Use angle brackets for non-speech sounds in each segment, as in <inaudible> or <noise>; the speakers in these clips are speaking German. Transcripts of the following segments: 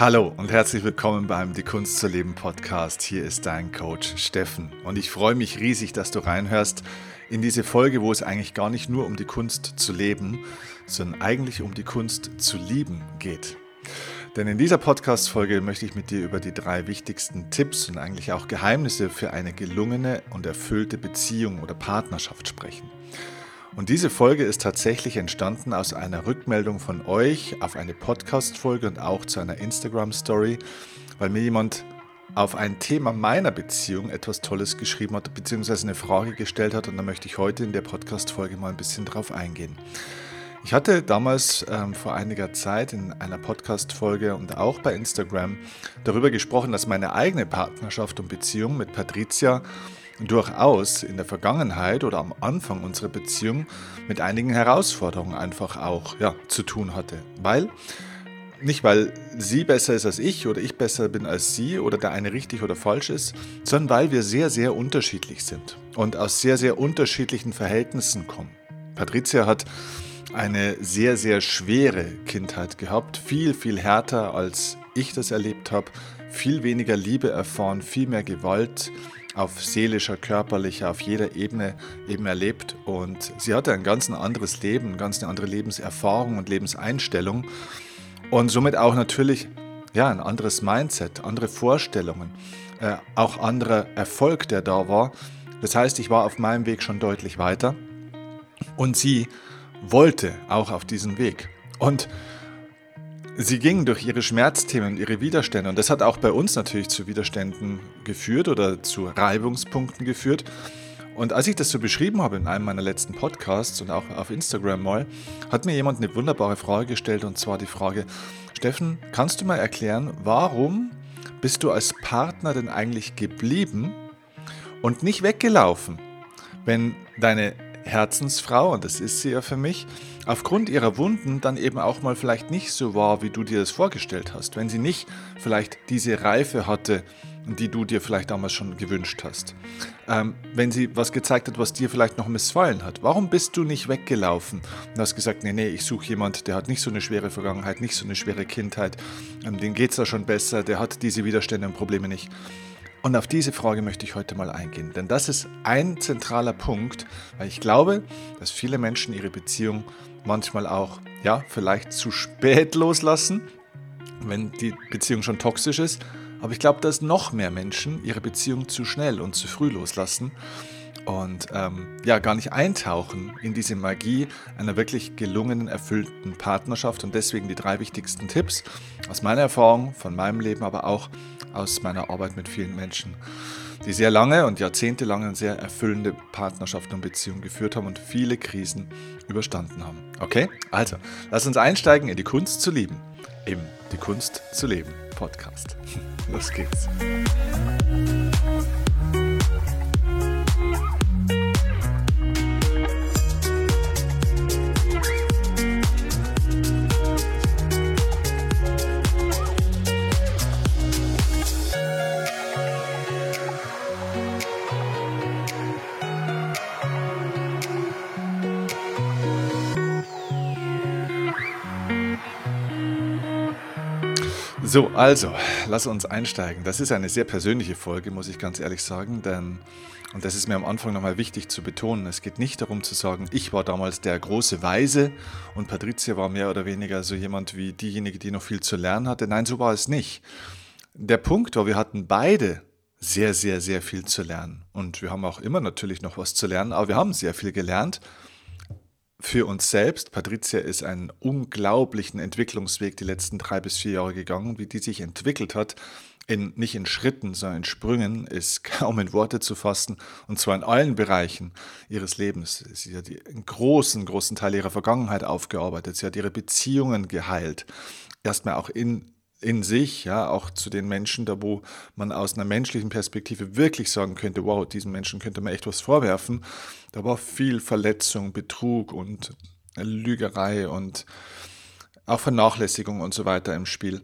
Hallo und herzlich willkommen beim Die Kunst zu leben Podcast. Hier ist dein Coach Steffen und ich freue mich riesig, dass du reinhörst in diese Folge, wo es eigentlich gar nicht nur um die Kunst zu leben, sondern eigentlich um die Kunst zu lieben geht. Denn in dieser Podcast-Folge möchte ich mit dir über die drei wichtigsten Tipps und eigentlich auch Geheimnisse für eine gelungene und erfüllte Beziehung oder Partnerschaft sprechen. Und diese Folge ist tatsächlich entstanden aus einer Rückmeldung von euch auf eine Podcast-Folge und auch zu einer Instagram-Story, weil mir jemand auf ein Thema meiner Beziehung etwas Tolles geschrieben hat, beziehungsweise eine Frage gestellt hat und da möchte ich heute in der Podcast-Folge mal ein bisschen drauf eingehen. Ich hatte damals ähm, vor einiger Zeit in einer Podcast-Folge und auch bei Instagram darüber gesprochen, dass meine eigene Partnerschaft und Beziehung mit Patricia durchaus in der Vergangenheit oder am Anfang unserer Beziehung mit einigen Herausforderungen einfach auch ja, zu tun hatte. Weil, nicht weil sie besser ist als ich oder ich besser bin als sie oder der eine richtig oder falsch ist, sondern weil wir sehr, sehr unterschiedlich sind und aus sehr, sehr unterschiedlichen Verhältnissen kommen. Patricia hat eine sehr, sehr schwere Kindheit gehabt, viel, viel härter als ich das erlebt habe, viel weniger Liebe erfahren, viel mehr Gewalt, auf seelischer, körperlicher, auf jeder Ebene eben erlebt. Und sie hatte ein ganz anderes Leben, eine ganz andere Lebenserfahrung und Lebenseinstellung. Und somit auch natürlich ja, ein anderes Mindset, andere Vorstellungen, äh, auch anderer Erfolg, der da war. Das heißt, ich war auf meinem Weg schon deutlich weiter und sie wollte auch auf diesen Weg. Und Sie ging durch ihre Schmerzthemen und ihre Widerstände und das hat auch bei uns natürlich zu Widerständen geführt oder zu Reibungspunkten geführt. Und als ich das so beschrieben habe in einem meiner letzten Podcasts und auch auf Instagram mal, hat mir jemand eine wunderbare Frage gestellt und zwar die Frage, Steffen, kannst du mal erklären, warum bist du als Partner denn eigentlich geblieben und nicht weggelaufen, wenn deine Herzensfrau, und das ist sie ja für mich, aufgrund ihrer Wunden dann eben auch mal vielleicht nicht so war, wie du dir das vorgestellt hast. Wenn sie nicht vielleicht diese Reife hatte, die du dir vielleicht damals schon gewünscht hast. Ähm, wenn sie was gezeigt hat, was dir vielleicht noch missfallen hat. Warum bist du nicht weggelaufen und hast gesagt, nee, nee, ich suche jemand, der hat nicht so eine schwere Vergangenheit, nicht so eine schwere Kindheit, ähm, dem geht es da schon besser, der hat diese Widerstände und Probleme nicht. Und auf diese Frage möchte ich heute mal eingehen, denn das ist ein zentraler Punkt, weil ich glaube, dass viele Menschen ihre Beziehung manchmal auch, ja, vielleicht zu spät loslassen, wenn die Beziehung schon toxisch ist. Aber ich glaube, dass noch mehr Menschen ihre Beziehung zu schnell und zu früh loslassen und ähm, ja, gar nicht eintauchen in diese Magie einer wirklich gelungenen, erfüllten Partnerschaft. Und deswegen die drei wichtigsten Tipps aus meiner Erfahrung, von meinem Leben, aber auch aus meiner Arbeit mit vielen Menschen, die sehr lange und jahrzehntelang eine sehr erfüllende Partnerschaft und Beziehung geführt haben und viele Krisen überstanden haben. Okay, also lass uns einsteigen in die Kunst zu lieben, im Die Kunst zu leben Podcast. <laughs> Los geht's. So, also, lass uns einsteigen. Das ist eine sehr persönliche Folge, muss ich ganz ehrlich sagen, denn, und das ist mir am Anfang nochmal wichtig zu betonen, es geht nicht darum zu sagen, ich war damals der große Weise und Patricia war mehr oder weniger so jemand wie diejenige, die noch viel zu lernen hatte. Nein, so war es nicht. Der Punkt war, wir hatten beide sehr, sehr, sehr viel zu lernen. Und wir haben auch immer natürlich noch was zu lernen, aber wir haben sehr viel gelernt für uns selbst. Patricia ist einen unglaublichen Entwicklungsweg die letzten drei bis vier Jahre gegangen. Wie die sich entwickelt hat, in, nicht in Schritten, sondern in Sprüngen, ist <laughs> kaum in Worte zu fassen. Und zwar in allen Bereichen ihres Lebens. Sie hat einen großen, großen Teil ihrer Vergangenheit aufgearbeitet. Sie hat ihre Beziehungen geheilt. Erstmal auch in in sich, ja, auch zu den Menschen, da wo man aus einer menschlichen Perspektive wirklich sagen könnte, wow, diesen Menschen könnte man echt was vorwerfen. Da war viel Verletzung, Betrug und Lügerei und auch Vernachlässigung und so weiter im Spiel.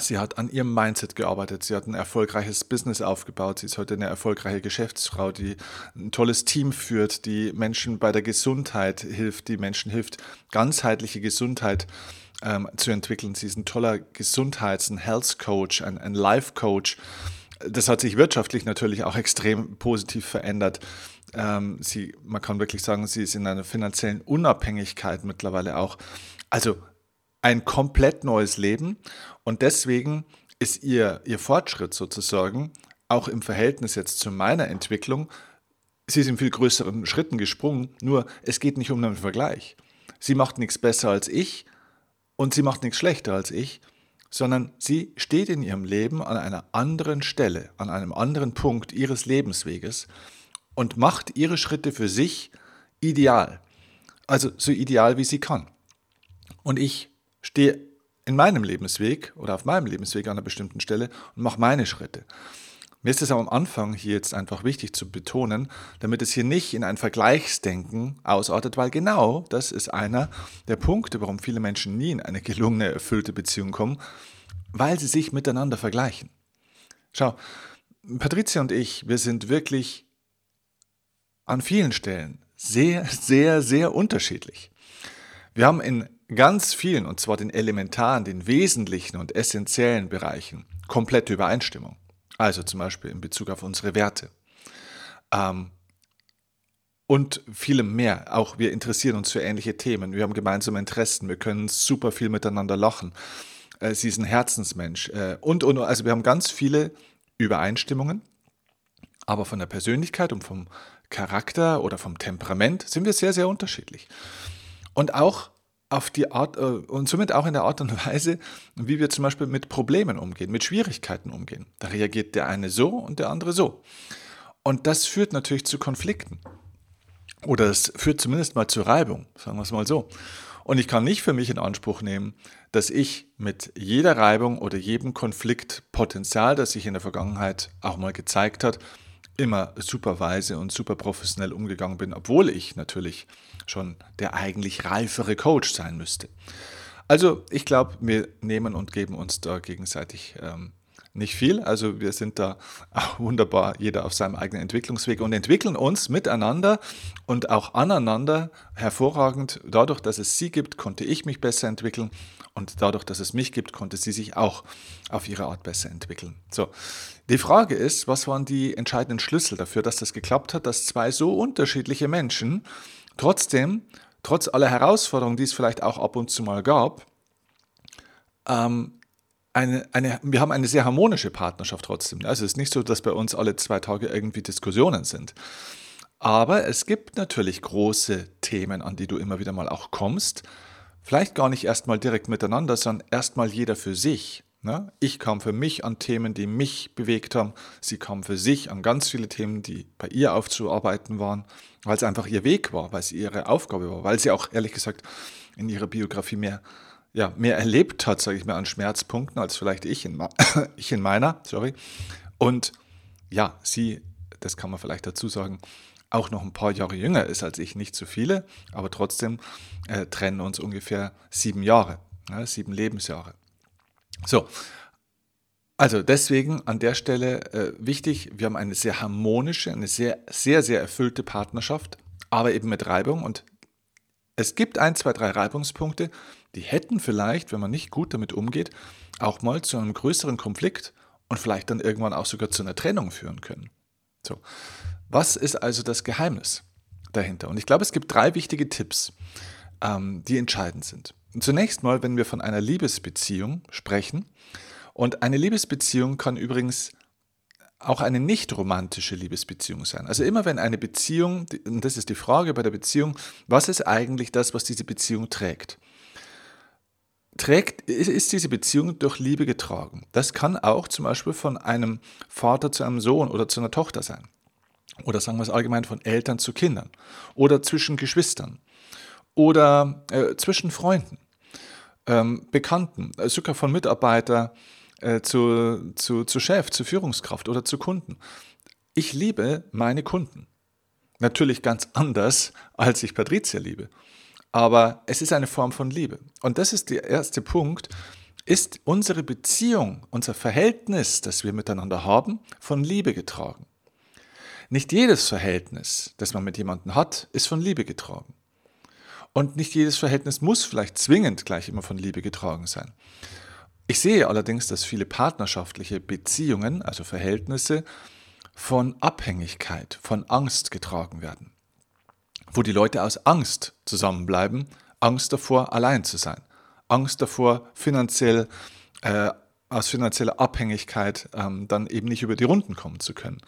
Sie hat an ihrem Mindset gearbeitet. Sie hat ein erfolgreiches Business aufgebaut. Sie ist heute eine erfolgreiche Geschäftsfrau, die ein tolles Team führt, die Menschen bei der Gesundheit hilft, die Menschen hilft, ganzheitliche Gesundheit ähm, zu entwickeln. Sie ist ein toller Gesundheits- und Health Coach, ein, ein Life Coach. Das hat sich wirtschaftlich natürlich auch extrem positiv verändert. Ähm, sie, man kann wirklich sagen, sie ist in einer finanziellen Unabhängigkeit mittlerweile auch. Also ein komplett neues Leben und deswegen ist ihr, ihr Fortschritt sozusagen auch im Verhältnis jetzt zu meiner Entwicklung, sie ist in viel größeren Schritten gesprungen, nur es geht nicht um einen Vergleich. Sie macht nichts besser als ich und sie macht nichts schlechter als ich, sondern sie steht in ihrem Leben an einer anderen Stelle, an einem anderen Punkt ihres Lebensweges und macht ihre Schritte für sich ideal. Also so ideal, wie sie kann. Und ich stehe in meinem Lebensweg oder auf meinem Lebensweg an einer bestimmten Stelle und mache meine Schritte. Mir ist es am Anfang hier jetzt einfach wichtig zu betonen, damit es hier nicht in ein Vergleichsdenken ausartet, weil genau das ist einer der Punkte, warum viele Menschen nie in eine gelungene, erfüllte Beziehung kommen, weil sie sich miteinander vergleichen. Schau, Patricia und ich, wir sind wirklich an vielen Stellen sehr, sehr, sehr unterschiedlich. Wir haben in ganz vielen, und zwar den elementaren, den wesentlichen und essentiellen Bereichen, komplette Übereinstimmung. Also zum Beispiel in Bezug auf unsere Werte. Ähm, und vielem mehr. Auch wir interessieren uns für ähnliche Themen. Wir haben gemeinsame Interessen. Wir können super viel miteinander lachen. Äh, sie ist ein Herzensmensch. Äh, und, und, also wir haben ganz viele Übereinstimmungen. Aber von der Persönlichkeit und vom Charakter oder vom Temperament sind wir sehr, sehr unterschiedlich. Und auch auf die Art äh, und somit auch in der Art und Weise, wie wir zum Beispiel mit Problemen umgehen, mit Schwierigkeiten umgehen. Da reagiert der eine so und der andere so. Und das führt natürlich zu Konflikten. Oder es führt zumindest mal zu Reibung, sagen wir es mal so. Und ich kann nicht für mich in Anspruch nehmen, dass ich mit jeder Reibung oder jedem Konfliktpotenzial, das sich in der Vergangenheit auch mal gezeigt hat, immer super weise und super professionell umgegangen bin, obwohl ich natürlich schon der eigentlich reifere Coach sein müsste. Also ich glaube, wir nehmen und geben uns da gegenseitig ähm, nicht viel. Also wir sind da wunderbar, jeder auf seinem eigenen Entwicklungsweg und entwickeln uns miteinander und auch aneinander hervorragend. Dadurch, dass es sie gibt, konnte ich mich besser entwickeln und dadurch, dass es mich gibt, konnte sie sich auch auf ihre Art besser entwickeln. So, die Frage ist, was waren die entscheidenden Schlüssel dafür, dass das geklappt hat, dass zwei so unterschiedliche Menschen trotzdem, trotz aller Herausforderungen, die es vielleicht auch ab und zu mal gab, ähm, eine, eine, wir haben eine sehr harmonische Partnerschaft trotzdem. Also es ist nicht so, dass bei uns alle zwei Tage irgendwie Diskussionen sind. Aber es gibt natürlich große Themen, an die du immer wieder mal auch kommst. Vielleicht gar nicht erstmal direkt miteinander, sondern erstmal jeder für sich. Ne? Ich kam für mich an Themen, die mich bewegt haben. Sie kam für sich an ganz viele Themen, die bei ihr aufzuarbeiten waren, weil es einfach ihr Weg war, weil es ihre Aufgabe war, weil sie auch ehrlich gesagt in ihrer Biografie mehr, ja, mehr erlebt hat, sage ich mal, an Schmerzpunkten als vielleicht ich in, <coughs> ich in meiner. Sorry. Und ja, sie, das kann man vielleicht dazu sagen, auch noch ein paar Jahre jünger ist als ich, nicht so viele, aber trotzdem äh, trennen uns ungefähr sieben Jahre, ja, sieben Lebensjahre. So, also deswegen an der Stelle äh, wichtig, wir haben eine sehr harmonische, eine sehr, sehr, sehr erfüllte Partnerschaft, aber eben mit Reibung. Und es gibt ein, zwei, drei Reibungspunkte, die hätten vielleicht, wenn man nicht gut damit umgeht, auch mal zu einem größeren Konflikt und vielleicht dann irgendwann auch sogar zu einer Trennung führen können. So, was ist also das Geheimnis dahinter? Und ich glaube, es gibt drei wichtige Tipps, ähm, die entscheidend sind. Zunächst mal, wenn wir von einer Liebesbeziehung sprechen, und eine Liebesbeziehung kann übrigens auch eine nicht romantische Liebesbeziehung sein. Also immer wenn eine Beziehung, und das ist die Frage bei der Beziehung, was ist eigentlich das, was diese Beziehung trägt? Trägt, ist diese Beziehung durch Liebe getragen? Das kann auch zum Beispiel von einem Vater zu einem Sohn oder zu einer Tochter sein. Oder sagen wir es allgemein von Eltern zu Kindern. Oder zwischen Geschwistern oder äh, zwischen Freunden, ähm, Bekannten, äh, sogar von Mitarbeiter äh, zu, zu, zu Chef, zu Führungskraft oder zu Kunden. Ich liebe meine Kunden. Natürlich ganz anders, als ich Patricia liebe. Aber es ist eine Form von Liebe. Und das ist der erste Punkt. Ist unsere Beziehung, unser Verhältnis, das wir miteinander haben, von Liebe getragen? Nicht jedes Verhältnis, das man mit jemandem hat, ist von Liebe getragen. Und nicht jedes Verhältnis muss vielleicht zwingend gleich immer von Liebe getragen sein. Ich sehe allerdings, dass viele partnerschaftliche Beziehungen, also Verhältnisse, von Abhängigkeit, von Angst getragen werden. Wo die Leute aus Angst zusammenbleiben, Angst davor, allein zu sein, Angst davor, finanziell, äh, aus finanzieller Abhängigkeit ähm, dann eben nicht über die Runden kommen zu können.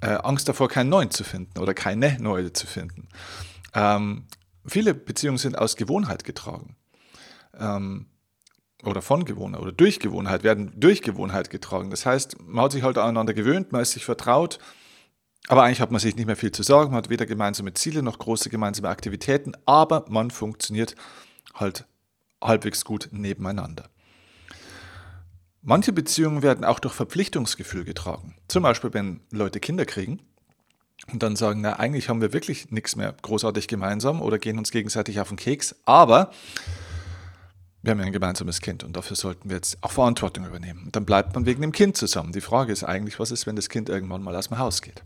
Äh, Angst davor, keinen neuen zu finden oder keine neue zu finden. Ähm, viele Beziehungen sind aus Gewohnheit getragen. Ähm, oder von Gewohnheit oder durch Gewohnheit, werden durch Gewohnheit getragen. Das heißt, man hat sich halt aneinander gewöhnt, man ist sich vertraut, aber eigentlich hat man sich nicht mehr viel zu sagen, man hat weder gemeinsame Ziele noch große gemeinsame Aktivitäten, aber man funktioniert halt halbwegs gut nebeneinander. Manche Beziehungen werden auch durch Verpflichtungsgefühl getragen. Zum Beispiel, wenn Leute Kinder kriegen und dann sagen, na, eigentlich haben wir wirklich nichts mehr großartig gemeinsam oder gehen uns gegenseitig auf den Keks, aber wir haben ja ein gemeinsames Kind und dafür sollten wir jetzt auch Verantwortung übernehmen. Und dann bleibt man wegen dem Kind zusammen. Die Frage ist eigentlich, was ist, wenn das Kind irgendwann mal aus dem Haus geht?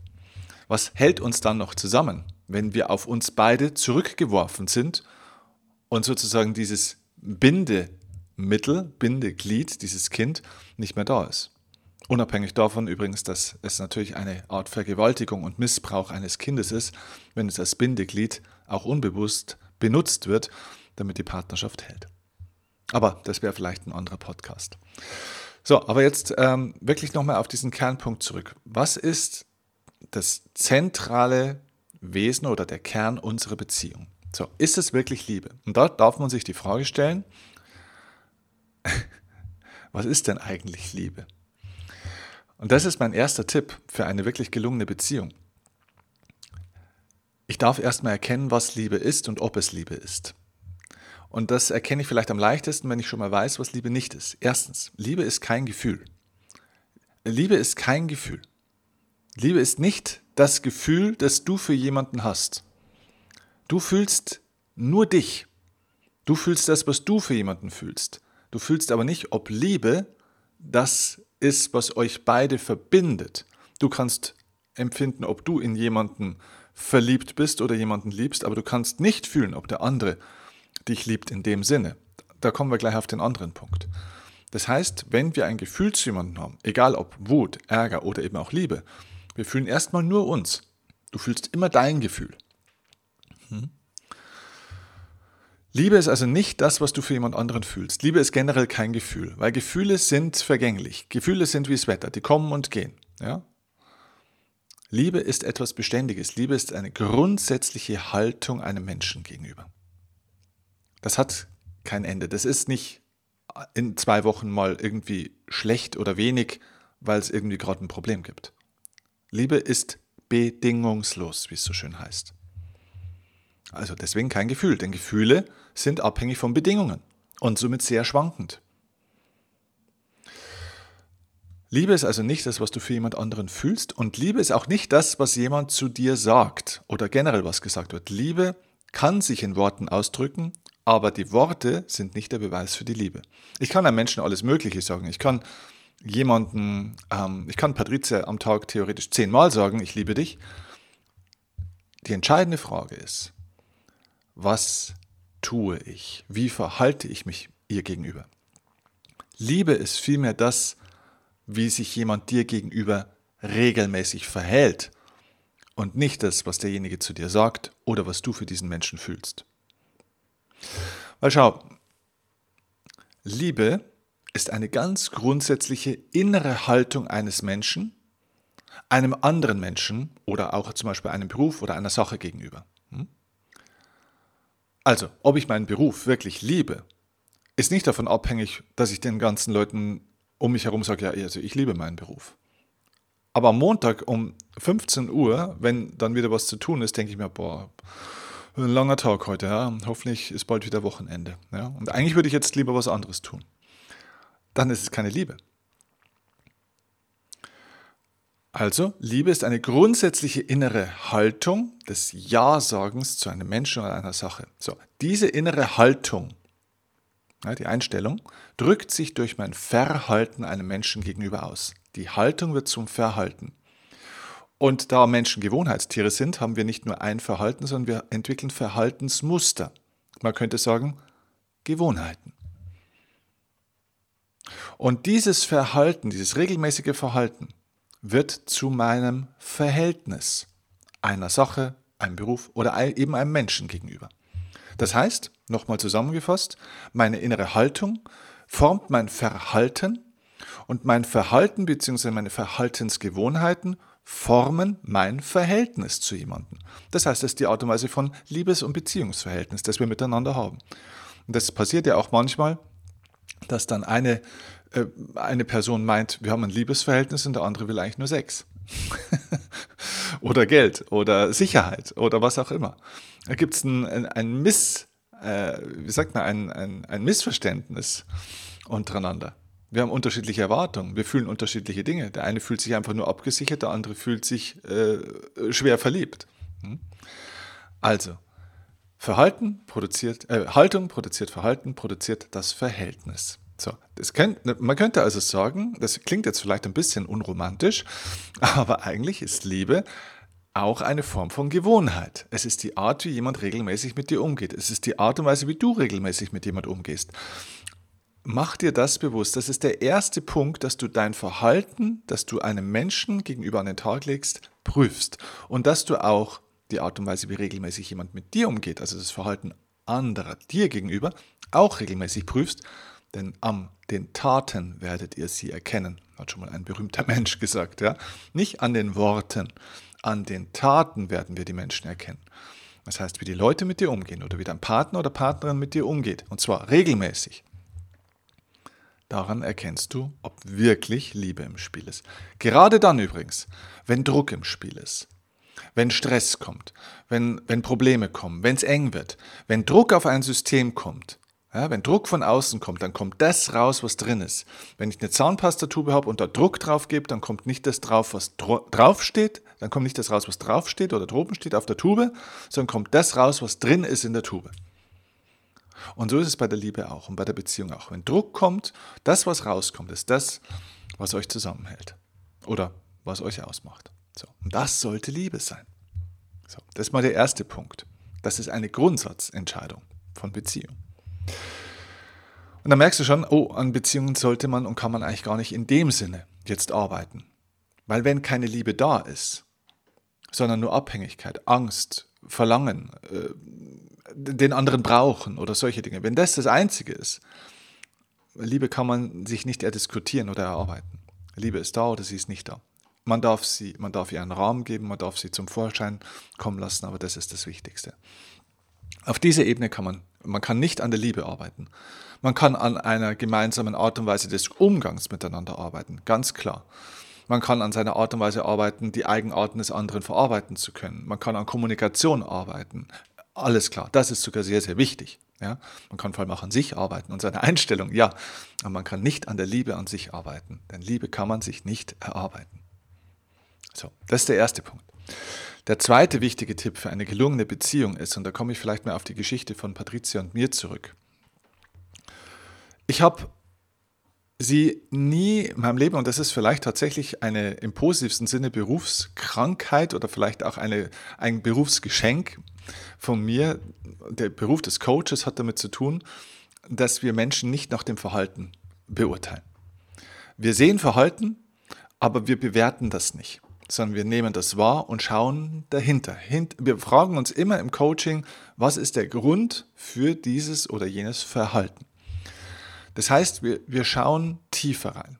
Was hält uns dann noch zusammen, wenn wir auf uns beide zurückgeworfen sind und sozusagen dieses Binde Mittel, Bindeglied, dieses Kind, nicht mehr da ist. Unabhängig davon übrigens, dass es natürlich eine Art Vergewaltigung und Missbrauch eines Kindes ist, wenn es als Bindeglied auch unbewusst benutzt wird, damit die Partnerschaft hält. Aber das wäre vielleicht ein anderer Podcast. So, aber jetzt ähm, wirklich nochmal auf diesen Kernpunkt zurück. Was ist das zentrale Wesen oder der Kern unserer Beziehung? So, ist es wirklich Liebe? Und da darf man sich die Frage stellen, <laughs> was ist denn eigentlich Liebe? Und das ist mein erster Tipp für eine wirklich gelungene Beziehung. Ich darf erstmal erkennen, was Liebe ist und ob es Liebe ist. Und das erkenne ich vielleicht am leichtesten, wenn ich schon mal weiß, was Liebe nicht ist. Erstens, Liebe ist kein Gefühl. Liebe ist kein Gefühl. Liebe ist nicht das Gefühl, das du für jemanden hast. Du fühlst nur dich. Du fühlst das, was du für jemanden fühlst. Du fühlst aber nicht, ob Liebe das ist, was euch beide verbindet. Du kannst empfinden, ob du in jemanden verliebt bist oder jemanden liebst, aber du kannst nicht fühlen, ob der andere dich liebt in dem Sinne. Da kommen wir gleich auf den anderen Punkt. Das heißt, wenn wir ein Gefühl zu jemandem haben, egal ob Wut, Ärger oder eben auch Liebe, wir fühlen erstmal nur uns. Du fühlst immer dein Gefühl. Hm? Liebe ist also nicht das, was du für jemand anderen fühlst. Liebe ist generell kein Gefühl, weil Gefühle sind vergänglich. Gefühle sind wie das Wetter, die kommen und gehen. Ja? Liebe ist etwas Beständiges. Liebe ist eine grundsätzliche Haltung einem Menschen gegenüber. Das hat kein Ende. Das ist nicht in zwei Wochen mal irgendwie schlecht oder wenig, weil es irgendwie gerade ein Problem gibt. Liebe ist bedingungslos, wie es so schön heißt. Also deswegen kein Gefühl, denn Gefühle sind abhängig von Bedingungen und somit sehr schwankend. Liebe ist also nicht das, was du für jemand anderen fühlst und Liebe ist auch nicht das, was jemand zu dir sagt oder generell was gesagt wird. Liebe kann sich in Worten ausdrücken, aber die Worte sind nicht der Beweis für die Liebe. Ich kann einem Menschen alles Mögliche sagen. Ich kann jemanden, ähm, ich kann Patrizia am Tag theoretisch zehnmal sagen, ich liebe dich. Die entscheidende Frage ist, was tue ich? Wie verhalte ich mich ihr gegenüber? Liebe ist vielmehr das, wie sich jemand dir gegenüber regelmäßig verhält und nicht das, was derjenige zu dir sagt oder was du für diesen Menschen fühlst. Weil schau, Liebe ist eine ganz grundsätzliche innere Haltung eines Menschen, einem anderen Menschen oder auch zum Beispiel einem Beruf oder einer Sache gegenüber. Hm? Also, ob ich meinen Beruf wirklich liebe, ist nicht davon abhängig, dass ich den ganzen Leuten um mich herum sage, ja, also ich liebe meinen Beruf. Aber am Montag um 15 Uhr, wenn dann wieder was zu tun ist, denke ich mir, boah, ein langer Tag heute, ja. Hoffentlich ist bald wieder Wochenende. Ja. Und eigentlich würde ich jetzt lieber was anderes tun. Dann ist es keine Liebe. Also, Liebe ist eine grundsätzliche innere Haltung des Ja-Sagens zu einem Menschen oder einer Sache. So, diese innere Haltung, die Einstellung, drückt sich durch mein Verhalten einem Menschen gegenüber aus. Die Haltung wird zum Verhalten. Und da Menschen Gewohnheitstiere sind, haben wir nicht nur ein Verhalten, sondern wir entwickeln Verhaltensmuster. Man könnte sagen, Gewohnheiten. Und dieses Verhalten, dieses regelmäßige Verhalten wird zu meinem Verhältnis einer Sache, einem Beruf oder eben einem Menschen gegenüber. Das heißt, nochmal zusammengefasst, meine innere Haltung formt mein Verhalten und mein Verhalten bzw. meine Verhaltensgewohnheiten formen mein Verhältnis zu jemandem. Das heißt, das ist die Art und Weise von Liebes- und Beziehungsverhältnis, das wir miteinander haben. Und das passiert ja auch manchmal, dass dann eine, äh, eine Person meint, wir haben ein Liebesverhältnis und der andere will eigentlich nur Sex. <laughs> oder Geld oder Sicherheit oder was auch immer. Da gibt es ein, ein, ein Miss, äh, wie sagt man, ein, ein, ein Missverständnis untereinander. Wir haben unterschiedliche Erwartungen, wir fühlen unterschiedliche Dinge. Der eine fühlt sich einfach nur abgesichert, der andere fühlt sich äh, schwer verliebt. Hm? Also, Verhalten produziert, äh, Haltung produziert Verhalten, produziert das Verhältnis. So, das könnt, man könnte also sagen, das klingt jetzt vielleicht ein bisschen unromantisch, <laughs> aber eigentlich ist Liebe auch eine Form von Gewohnheit. Es ist die Art, wie jemand regelmäßig mit dir umgeht. Es ist die Art und Weise, wie du regelmäßig mit jemand umgehst. Mach dir das bewusst. Das ist der erste Punkt, dass du dein Verhalten, das du einem Menschen gegenüber an den Tag legst, prüfst. Und dass du auch die Art und Weise, wie regelmäßig jemand mit dir umgeht, also das Verhalten anderer dir gegenüber, auch regelmäßig prüfst, denn an den Taten werdet ihr sie erkennen, hat schon mal ein berühmter <laughs> Mensch gesagt, ja? Nicht an den Worten, an den Taten werden wir die Menschen erkennen. Das heißt, wie die Leute mit dir umgehen oder wie dein Partner oder Partnerin mit dir umgeht, und zwar regelmäßig. Daran erkennst du, ob wirklich Liebe im Spiel ist. Gerade dann übrigens, wenn Druck im Spiel ist, wenn Stress kommt, wenn, wenn Probleme kommen, wenn es eng wird, wenn Druck auf ein System kommt, ja, wenn Druck von außen kommt, dann kommt das raus, was drin ist. Wenn ich eine Zahnpastatube habe und da Druck drauf gebe, dann kommt nicht das drauf, was draufsteht, dann kommt nicht das raus, was draufsteht oder droben steht auf der Tube, sondern kommt das raus, was drin ist in der Tube. Und so ist es bei der Liebe auch und bei der Beziehung auch. Wenn Druck kommt, das, was rauskommt, ist das, was euch zusammenhält oder was euch ausmacht. So, und das sollte Liebe sein. So, das ist mal der erste Punkt. Das ist eine Grundsatzentscheidung von Beziehung. Und dann merkst du schon, oh, an Beziehungen sollte man und kann man eigentlich gar nicht in dem Sinne jetzt arbeiten. Weil wenn keine Liebe da ist, sondern nur Abhängigkeit, Angst, Verlangen, äh, den anderen brauchen oder solche Dinge, wenn das das Einzige ist, Liebe kann man sich nicht erdiskutieren oder erarbeiten. Liebe ist da oder sie ist nicht da. Man darf, sie, man darf ihr einen Rahmen geben, man darf sie zum Vorschein kommen lassen, aber das ist das Wichtigste. Auf dieser Ebene kann man, man kann nicht an der Liebe arbeiten. Man kann an einer gemeinsamen Art und Weise des Umgangs miteinander arbeiten, ganz klar. Man kann an seiner Art und Weise arbeiten, die Eigenarten des anderen verarbeiten zu können. Man kann an Kommunikation arbeiten. Alles klar, das ist sogar sehr, sehr wichtig. Ja? Man kann vor allem auch an sich arbeiten und seine Einstellung, ja. Aber man kann nicht an der Liebe an sich arbeiten, denn Liebe kann man sich nicht erarbeiten. So, das ist der erste Punkt. Der zweite wichtige Tipp für eine gelungene Beziehung ist, und da komme ich vielleicht mal auf die Geschichte von Patricia und mir zurück. Ich habe sie nie in meinem Leben, und das ist vielleicht tatsächlich eine im positivsten Sinne Berufskrankheit oder vielleicht auch eine, ein Berufsgeschenk von mir. Der Beruf des Coaches hat damit zu tun, dass wir Menschen nicht nach dem Verhalten beurteilen. Wir sehen Verhalten, aber wir bewerten das nicht sondern wir nehmen das wahr und schauen dahinter. Wir fragen uns immer im Coaching, was ist der Grund für dieses oder jenes Verhalten. Das heißt, wir, wir schauen tiefer rein.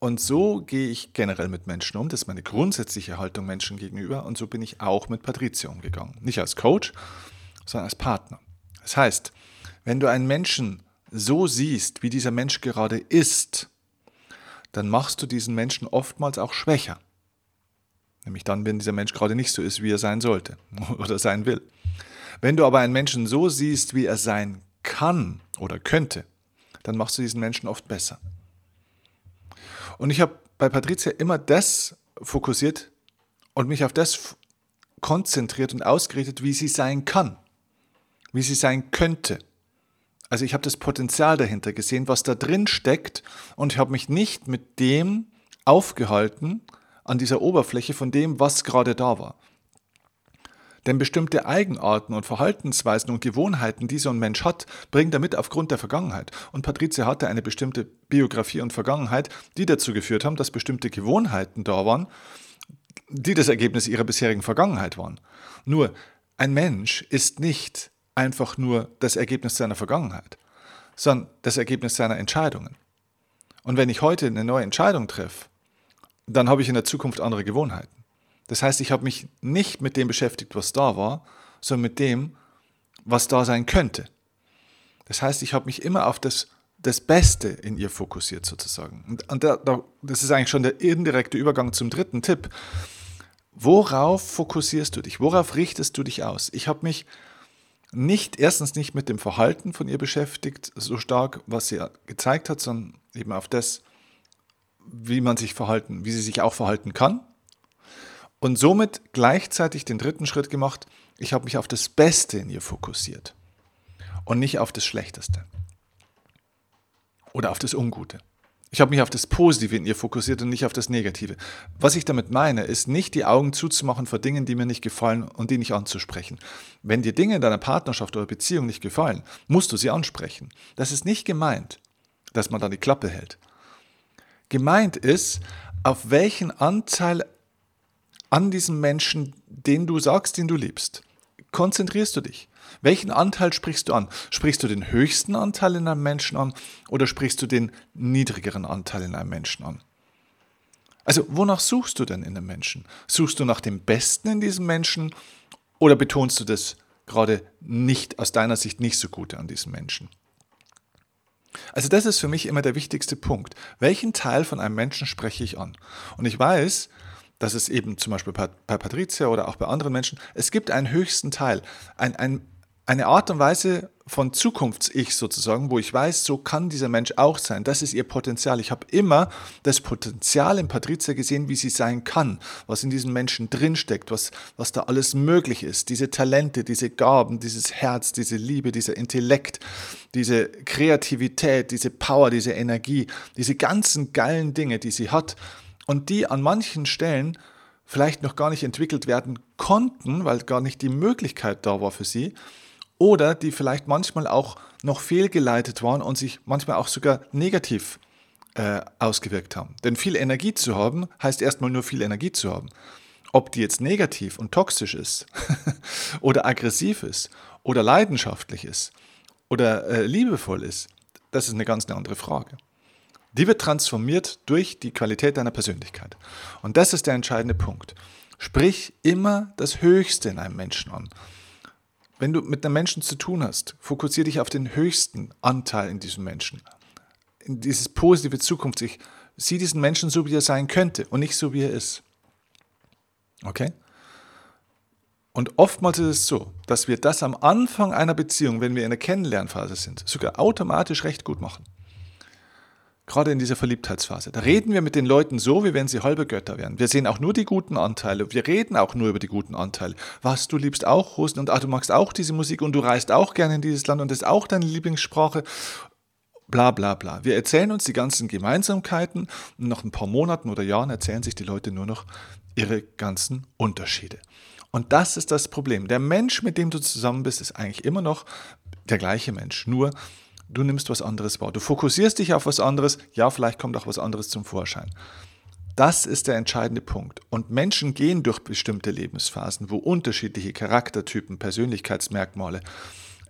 Und so gehe ich generell mit Menschen um. Das ist meine grundsätzliche Haltung Menschen gegenüber. Und so bin ich auch mit Patricia umgegangen. Nicht als Coach, sondern als Partner. Das heißt, wenn du einen Menschen so siehst, wie dieser Mensch gerade ist, dann machst du diesen Menschen oftmals auch schwächer. Nämlich dann, wenn dieser Mensch gerade nicht so ist, wie er sein sollte <laughs> oder sein will. Wenn du aber einen Menschen so siehst, wie er sein kann oder könnte, dann machst du diesen Menschen oft besser. Und ich habe bei Patricia immer das fokussiert und mich auf das konzentriert und ausgerichtet, wie sie sein kann, wie sie sein könnte. Also ich habe das Potenzial dahinter gesehen, was da drin steckt und ich habe mich nicht mit dem aufgehalten, an dieser Oberfläche von dem, was gerade da war. Denn bestimmte Eigenarten und Verhaltensweisen und Gewohnheiten, die so ein Mensch hat, bringt er mit aufgrund der Vergangenheit. Und Patricia hatte eine bestimmte Biografie und Vergangenheit, die dazu geführt haben, dass bestimmte Gewohnheiten da waren, die das Ergebnis ihrer bisherigen Vergangenheit waren. Nur, ein Mensch ist nicht einfach nur das Ergebnis seiner Vergangenheit, sondern das Ergebnis seiner Entscheidungen. Und wenn ich heute eine neue Entscheidung treffe, dann habe ich in der Zukunft andere Gewohnheiten. Das heißt, ich habe mich nicht mit dem beschäftigt, was da war, sondern mit dem, was da sein könnte. Das heißt, ich habe mich immer auf das, das Beste in ihr fokussiert sozusagen. Und, und da, da, das ist eigentlich schon der indirekte Übergang zum dritten Tipp. Worauf fokussierst du dich? Worauf richtest du dich aus? Ich habe mich nicht, erstens nicht mit dem Verhalten von ihr beschäftigt, so stark, was sie gezeigt hat, sondern eben auf das, wie man sich verhalten, wie sie sich auch verhalten kann. Und somit gleichzeitig den dritten Schritt gemacht, ich habe mich auf das Beste in ihr fokussiert und nicht auf das Schlechteste oder auf das Ungute. Ich habe mich auf das Positive in ihr fokussiert und nicht auf das Negative. Was ich damit meine, ist nicht die Augen zuzumachen vor Dingen, die mir nicht gefallen und die nicht anzusprechen. Wenn dir Dinge in deiner Partnerschaft oder Beziehung nicht gefallen, musst du sie ansprechen. Das ist nicht gemeint, dass man dann die Klappe hält. Gemeint ist, auf welchen Anteil an diesem Menschen, den du sagst, den du liebst, konzentrierst du dich. Welchen Anteil sprichst du an? Sprichst du den höchsten Anteil in einem Menschen an oder sprichst du den niedrigeren Anteil in einem Menschen an? Also, wonach suchst du denn in einem Menschen? Suchst du nach dem Besten in diesem Menschen oder betonst du das gerade nicht aus deiner Sicht nicht so Gute an diesem Menschen? Also das ist für mich immer der wichtigste Punkt. Welchen Teil von einem Menschen spreche ich an? Und ich weiß, dass es eben zum Beispiel bei, Patricia oder auch bei anderen Menschen, es gibt einen höchsten Teil, ein, ein, eine Art und Weise von Zukunfts-Ich sozusagen, wo ich weiß, so kann dieser Mensch auch sein. Das ist ihr Potenzial. Ich habe immer das Potenzial in Patricia gesehen, wie sie sein kann, was in diesem Menschen drinsteckt, was, was da alles möglich ist. Diese Talente, diese Gaben, dieses Herz, diese Liebe, dieser Intellekt, diese Kreativität, diese Power, diese Energie, diese ganzen geilen Dinge, die sie hat und die an manchen Stellen vielleicht noch gar nicht entwickelt werden konnten, weil gar nicht die Möglichkeit da war für sie oder die vielleicht manchmal auch noch fehlgeleitet waren und sich manchmal auch sogar negativ äh, ausgewirkt haben. Denn viel Energie zu haben, heißt erstmal nur viel Energie zu haben. Ob die jetzt negativ und toxisch ist <laughs> oder aggressiv ist oder leidenschaftlich ist oder äh, liebevoll ist, das ist eine ganz andere Frage. Die wird transformiert durch die Qualität deiner Persönlichkeit. Und das ist der entscheidende Punkt. Sprich immer das Höchste in einem Menschen an. Wenn du mit einem Menschen zu tun hast, fokussiere dich auf den höchsten Anteil in diesem Menschen. In dieses positive Zukunft. Ich sieh diesen Menschen so, wie er sein könnte und nicht so, wie er ist. Okay? Und oftmals ist es so, dass wir das am Anfang einer Beziehung, wenn wir in der Kennenlernphase sind, sogar automatisch recht gut machen. Gerade in dieser Verliebtheitsphase. Da reden wir mit den Leuten so, wie wenn sie halbe Götter wären. Wir sehen auch nur die guten Anteile. Wir reden auch nur über die guten Anteile. Was, du liebst auch Russen und ah, du magst auch diese Musik und du reist auch gerne in dieses Land und das ist auch deine Lieblingssprache. Bla bla bla. Wir erzählen uns die ganzen Gemeinsamkeiten und nach ein paar Monaten oder Jahren erzählen sich die Leute nur noch ihre ganzen Unterschiede. Und das ist das Problem. Der Mensch, mit dem du zusammen bist, ist eigentlich immer noch der gleiche Mensch. Nur du nimmst was anderes wahr. Du fokussierst dich auf was anderes, ja, vielleicht kommt auch was anderes zum Vorschein. Das ist der entscheidende Punkt. Und Menschen gehen durch bestimmte Lebensphasen, wo unterschiedliche Charaktertypen, Persönlichkeitsmerkmale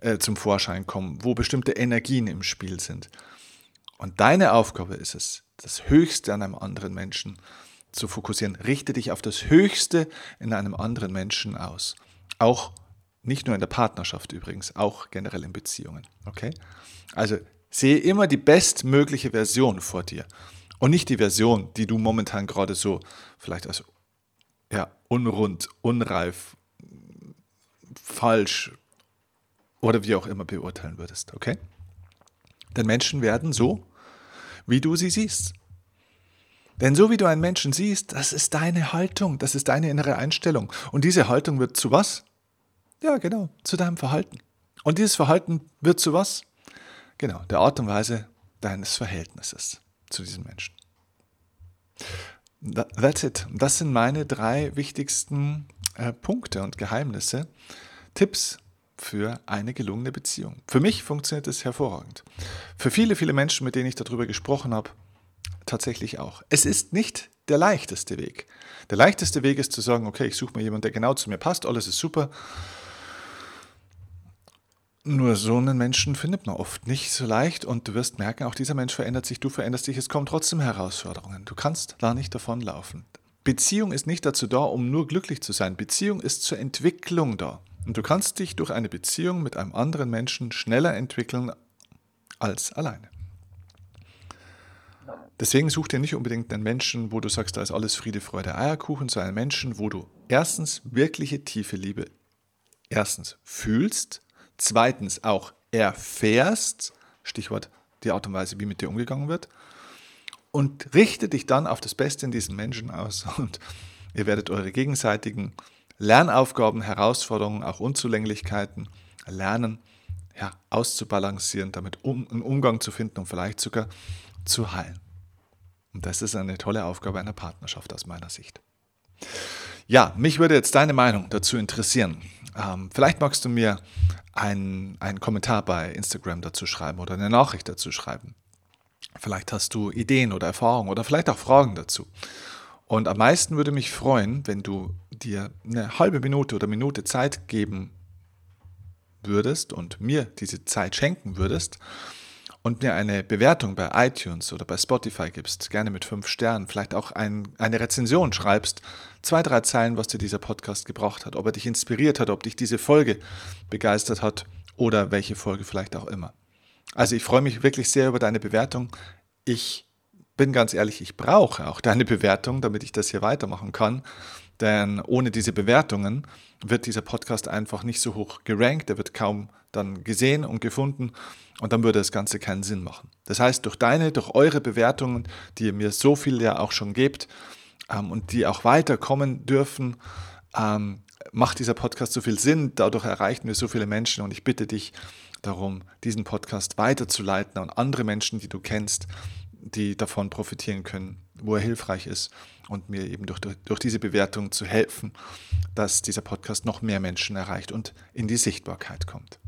äh, zum Vorschein kommen, wo bestimmte Energien im Spiel sind. Und deine Aufgabe ist es, das Höchste an einem anderen Menschen zu fokussieren. Richte dich auf das Höchste in einem anderen Menschen aus. Auch nicht nur in der Partnerschaft übrigens, auch generell in Beziehungen. Okay? Also sehe immer die bestmögliche Version vor dir und nicht die Version, die du momentan gerade so vielleicht als ja, unrund, unreif, falsch oder wie auch immer beurteilen würdest. Okay? Denn Menschen werden so, wie du sie siehst. Denn so wie du einen Menschen siehst, das ist deine Haltung, das ist deine innere Einstellung. Und diese Haltung wird zu was? Ja, genau, zu deinem Verhalten. Und dieses Verhalten wird zu was? Genau, der Art und Weise deines Verhältnisses zu diesen Menschen. That's it. Das sind meine drei wichtigsten äh, Punkte und Geheimnisse, Tipps für eine gelungene Beziehung. Für mich funktioniert es hervorragend. Für viele, viele Menschen, mit denen ich darüber gesprochen habe, tatsächlich auch. Es ist nicht der leichteste Weg. Der leichteste Weg ist zu sagen, okay, ich suche mir jemanden, der genau zu mir passt, alles ist super. Nur so einen Menschen findet man oft nicht so leicht und du wirst merken, auch dieser Mensch verändert sich, du veränderst dich, es kommen trotzdem Herausforderungen. Du kannst da nicht davonlaufen. Beziehung ist nicht dazu da, um nur glücklich zu sein. Beziehung ist zur Entwicklung da. Und du kannst dich durch eine Beziehung mit einem anderen Menschen schneller entwickeln als alleine. Deswegen such dir nicht unbedingt einen Menschen, wo du sagst, da ist alles Friede, Freude, Eierkuchen, sondern einen Menschen, wo du erstens wirkliche tiefe Liebe erstens fühlst, zweitens auch erfährst, Stichwort die Art und Weise, wie mit dir umgegangen wird, und richte dich dann auf das Beste in diesen Menschen aus <laughs> und ihr werdet eure gegenseitigen Lernaufgaben, Herausforderungen, auch Unzulänglichkeiten lernen, ja, auszubalancieren, damit um, einen Umgang zu finden und vielleicht sogar zu heilen. Und das ist eine tolle Aufgabe einer Partnerschaft aus meiner Sicht. Ja, mich würde jetzt deine Meinung dazu interessieren. Ähm, vielleicht magst du mir einen, einen Kommentar bei Instagram dazu schreiben oder eine Nachricht dazu schreiben. Vielleicht hast du Ideen oder Erfahrungen oder vielleicht auch Fragen dazu. Und am meisten würde mich freuen, wenn du dir eine halbe Minute oder Minute Zeit geben würdest und mir diese Zeit schenken würdest und mir eine Bewertung bei iTunes oder bei Spotify gibst, gerne mit fünf Sternen, vielleicht auch ein, eine Rezension schreibst, zwei, drei Zeilen, was dir dieser Podcast gebracht hat, ob er dich inspiriert hat, ob dich diese Folge begeistert hat oder welche Folge vielleicht auch immer. Also ich freue mich wirklich sehr über deine Bewertung. Ich bin ganz ehrlich, ich brauche auch deine Bewertung, damit ich das hier weitermachen kann. Denn ohne diese Bewertungen wird dieser Podcast einfach nicht so hoch gerankt, er wird kaum dann gesehen und gefunden und dann würde das Ganze keinen Sinn machen. Das heißt, durch deine, durch eure Bewertungen, die ihr mir so viel ja auch schon gebt ähm, und die auch weiterkommen dürfen, ähm, macht dieser Podcast so viel Sinn, dadurch erreichen wir so viele Menschen und ich bitte dich darum, diesen Podcast weiterzuleiten an andere Menschen, die du kennst, die davon profitieren können, wo er hilfreich ist und mir eben durch, durch, durch diese Bewertung zu helfen, dass dieser Podcast noch mehr Menschen erreicht und in die Sichtbarkeit kommt.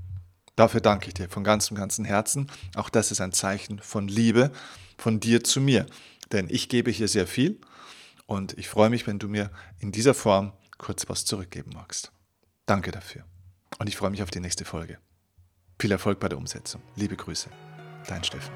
Dafür danke ich dir von ganzem, ganzem Herzen. Auch das ist ein Zeichen von Liebe von dir zu mir. Denn ich gebe hier sehr viel und ich freue mich, wenn du mir in dieser Form kurz was zurückgeben magst. Danke dafür. Und ich freue mich auf die nächste Folge. Viel Erfolg bei der Umsetzung. Liebe Grüße. Dein Steffen.